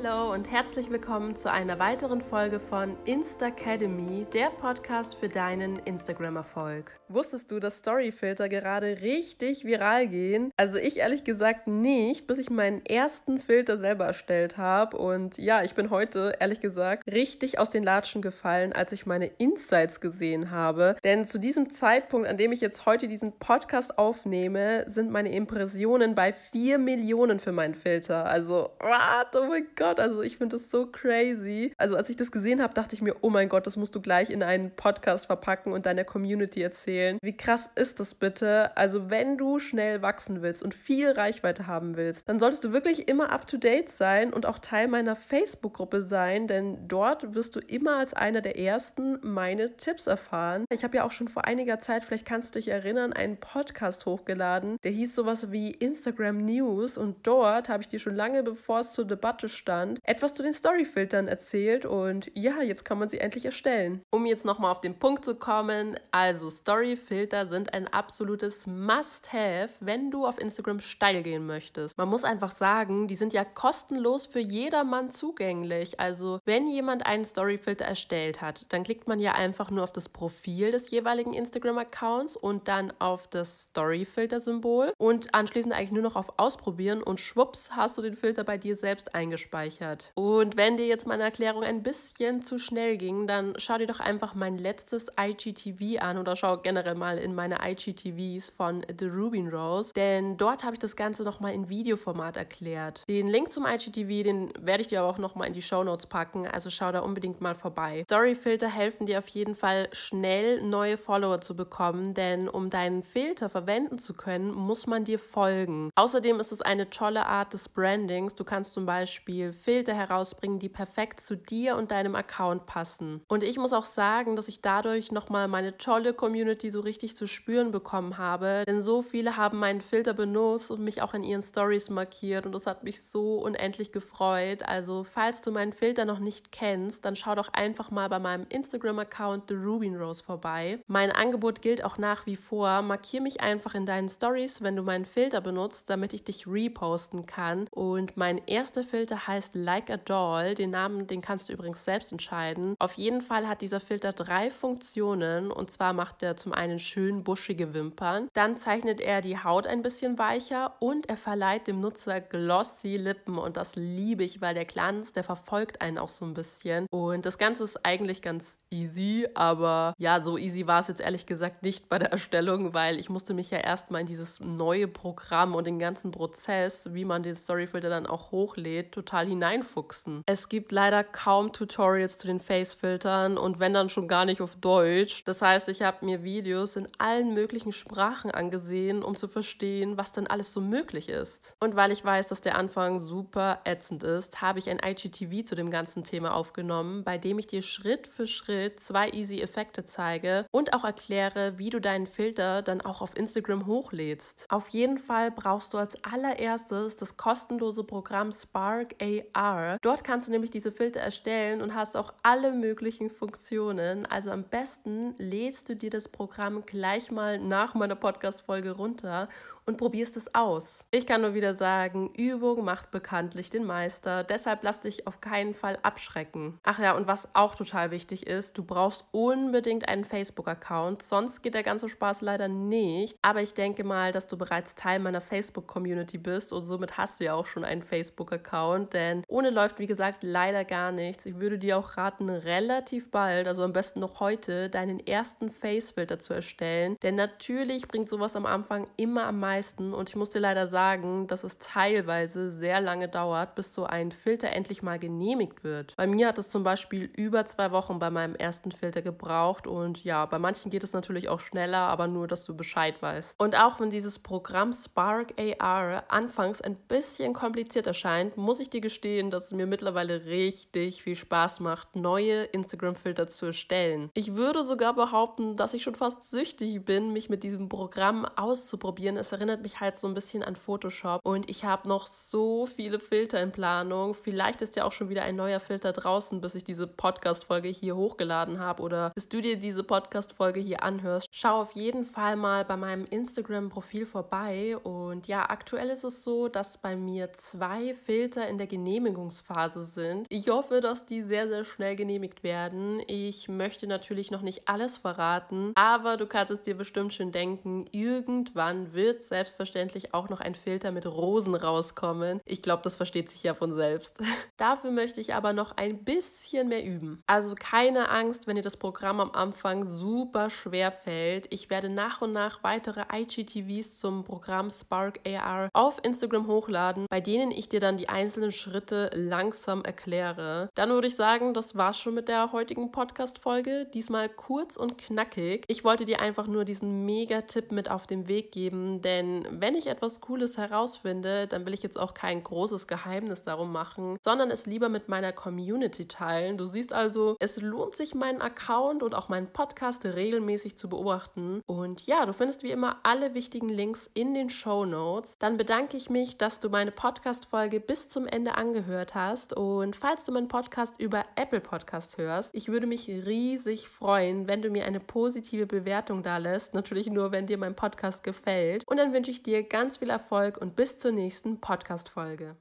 Hallo und herzlich willkommen zu einer weiteren Folge von Instacademy, der Podcast für deinen Instagram-Erfolg. Wusstest du, dass Storyfilter gerade richtig viral gehen? Also ich ehrlich gesagt nicht, bis ich meinen ersten Filter selber erstellt habe. Und ja, ich bin heute ehrlich gesagt richtig aus den Latschen gefallen, als ich meine Insights gesehen habe. Denn zu diesem Zeitpunkt, an dem ich jetzt heute diesen Podcast aufnehme, sind meine Impressionen bei 4 Millionen für meinen Filter. Also, what? Oh mein Gott. Gott, also ich finde das so crazy. Also als ich das gesehen habe, dachte ich mir, oh mein Gott, das musst du gleich in einen Podcast verpacken und deiner Community erzählen. Wie krass ist das bitte? Also wenn du schnell wachsen willst und viel Reichweite haben willst, dann solltest du wirklich immer up-to-date sein und auch Teil meiner Facebook-Gruppe sein, denn dort wirst du immer als einer der ersten meine Tipps erfahren. Ich habe ja auch schon vor einiger Zeit, vielleicht kannst du dich erinnern, einen Podcast hochgeladen, der hieß sowas wie Instagram News und dort habe ich dir schon lange bevor es zur Debatte stand, Stand etwas zu den Storyfiltern erzählt und ja, jetzt kann man sie endlich erstellen. Um jetzt nochmal auf den Punkt zu kommen, also Storyfilter sind ein absolutes Must-Have, wenn du auf Instagram steil gehen möchtest. Man muss einfach sagen, die sind ja kostenlos für jedermann zugänglich. Also wenn jemand einen Storyfilter erstellt hat, dann klickt man ja einfach nur auf das Profil des jeweiligen Instagram-Accounts und dann auf das Storyfilter-Symbol und anschließend eigentlich nur noch auf Ausprobieren und schwupps hast du den Filter bei dir selbst eingespeichert gespeichert. Und wenn dir jetzt meine Erklärung ein bisschen zu schnell ging, dann schau dir doch einfach mein letztes IGTV an oder schau generell mal in meine IGTVs von The Rubin Rose, denn dort habe ich das Ganze nochmal in Videoformat erklärt. Den Link zum IGTV, den werde ich dir aber auch nochmal in die Show Notes packen, also schau da unbedingt mal vorbei. Storyfilter helfen dir auf jeden Fall schnell neue Follower zu bekommen, denn um deinen Filter verwenden zu können, muss man dir folgen. Außerdem ist es eine tolle Art des Brandings. Du kannst zum Beispiel Filter herausbringen, die perfekt zu dir und deinem Account passen. Und ich muss auch sagen, dass ich dadurch nochmal meine tolle Community so richtig zu spüren bekommen habe, denn so viele haben meinen Filter benutzt und mich auch in ihren Stories markiert und das hat mich so unendlich gefreut. Also, falls du meinen Filter noch nicht kennst, dann schau doch einfach mal bei meinem Instagram-Account The Rubin Rose vorbei. Mein Angebot gilt auch nach wie vor. Markier mich einfach in deinen Stories, wenn du meinen Filter benutzt, damit ich dich reposten kann. Und mein erster Filter heißt heißt Like a Doll. Den Namen, den kannst du übrigens selbst entscheiden. Auf jeden Fall hat dieser Filter drei Funktionen. Und zwar macht er zum einen schön buschige Wimpern, dann zeichnet er die Haut ein bisschen weicher und er verleiht dem Nutzer glossy Lippen. Und das liebe ich, weil der Glanz, der verfolgt einen auch so ein bisschen. Und das Ganze ist eigentlich ganz easy, aber ja, so easy war es jetzt ehrlich gesagt nicht bei der Erstellung, weil ich musste mich ja erstmal in dieses neue Programm und den ganzen Prozess, wie man den Storyfilter dann auch hochlädt, total hinein hineinfuchsen. Es gibt leider kaum Tutorials zu den Face-Filtern und wenn dann schon gar nicht auf Deutsch. Das heißt, ich habe mir Videos in allen möglichen Sprachen angesehen, um zu verstehen, was denn alles so möglich ist. Und weil ich weiß, dass der Anfang super ätzend ist, habe ich ein IGTV zu dem ganzen Thema aufgenommen, bei dem ich dir Schritt für Schritt zwei easy Effekte zeige und auch erkläre, wie du deinen Filter dann auch auf Instagram hochlädst. Auf jeden Fall brauchst du als allererstes das kostenlose Programm Spark AI AR. Dort kannst du nämlich diese Filter erstellen und hast auch alle möglichen Funktionen. Also am besten lädst du dir das Programm gleich mal nach meiner Podcast-Folge runter und probierst es aus. Ich kann nur wieder sagen, Übung macht bekanntlich den Meister. Deshalb lass dich auf keinen Fall abschrecken. Ach ja, und was auch total wichtig ist, du brauchst unbedingt einen Facebook-Account, sonst geht der ganze Spaß leider nicht. Aber ich denke mal, dass du bereits Teil meiner Facebook-Community bist und somit hast du ja auch schon einen Facebook-Account, denn ohne läuft, wie gesagt, leider gar nichts. Ich würde dir auch raten, relativ bald, also am besten noch heute, deinen ersten Face-Filter zu erstellen, denn natürlich bringt sowas am Anfang immer am meisten meisten und ich muss dir leider sagen, dass es teilweise sehr lange dauert, bis so ein Filter endlich mal genehmigt wird. Bei mir hat es zum Beispiel über zwei Wochen bei meinem ersten Filter gebraucht und ja, bei manchen geht es natürlich auch schneller, aber nur, dass du Bescheid weißt. Und auch wenn dieses Programm Spark AR anfangs ein bisschen kompliziert erscheint, muss ich dir gestehen, dass es mir mittlerweile richtig viel Spaß macht, neue Instagram-Filter zu erstellen. Ich würde sogar behaupten, dass ich schon fast süchtig bin, mich mit diesem Programm auszuprobieren. Es erinnert erinnert mich halt so ein bisschen an Photoshop und ich habe noch so viele Filter in Planung. Vielleicht ist ja auch schon wieder ein neuer Filter draußen, bis ich diese Podcast-Folge hier hochgeladen habe oder bis du dir diese Podcast-Folge hier anhörst. Schau auf jeden Fall mal bei meinem Instagram-Profil vorbei und ja, aktuell ist es so, dass bei mir zwei Filter in der Genehmigungsphase sind. Ich hoffe, dass die sehr, sehr schnell genehmigt werden. Ich möchte natürlich noch nicht alles verraten, aber du kannst es dir bestimmt schon denken, irgendwann wird selbstverständlich auch noch ein Filter mit Rosen rauskommen. Ich glaube, das versteht sich ja von selbst. Dafür möchte ich aber noch ein bisschen mehr üben. Also keine Angst, wenn dir das Programm am Anfang super schwer fällt. Ich werde nach und nach weitere IGTVs zum Programm Spark AR auf Instagram hochladen, bei denen ich dir dann die einzelnen Schritte langsam erkläre. Dann würde ich sagen, das war's schon mit der heutigen Podcast-Folge. Diesmal kurz und knackig. Ich wollte dir einfach nur diesen Mega-Tipp mit auf den Weg geben, denn wenn ich etwas Cooles herausfinde, dann will ich jetzt auch kein großes Geheimnis darum machen, sondern es lieber mit meiner Community teilen. Du siehst also, es lohnt sich, meinen Account und auch meinen Podcast regelmäßig zu beobachten. Und ja, du findest wie immer alle wichtigen Links in den Show Notes. Dann bedanke ich mich, dass du meine Podcast-Folge bis zum Ende angehört hast. Und falls du meinen Podcast über Apple Podcast hörst, ich würde mich riesig freuen, wenn du mir eine positive Bewertung da lässt. Natürlich nur, wenn dir mein Podcast gefällt. Und dann wünsche ich dir ganz viel Erfolg und bis zur nächsten Podcast-Folge.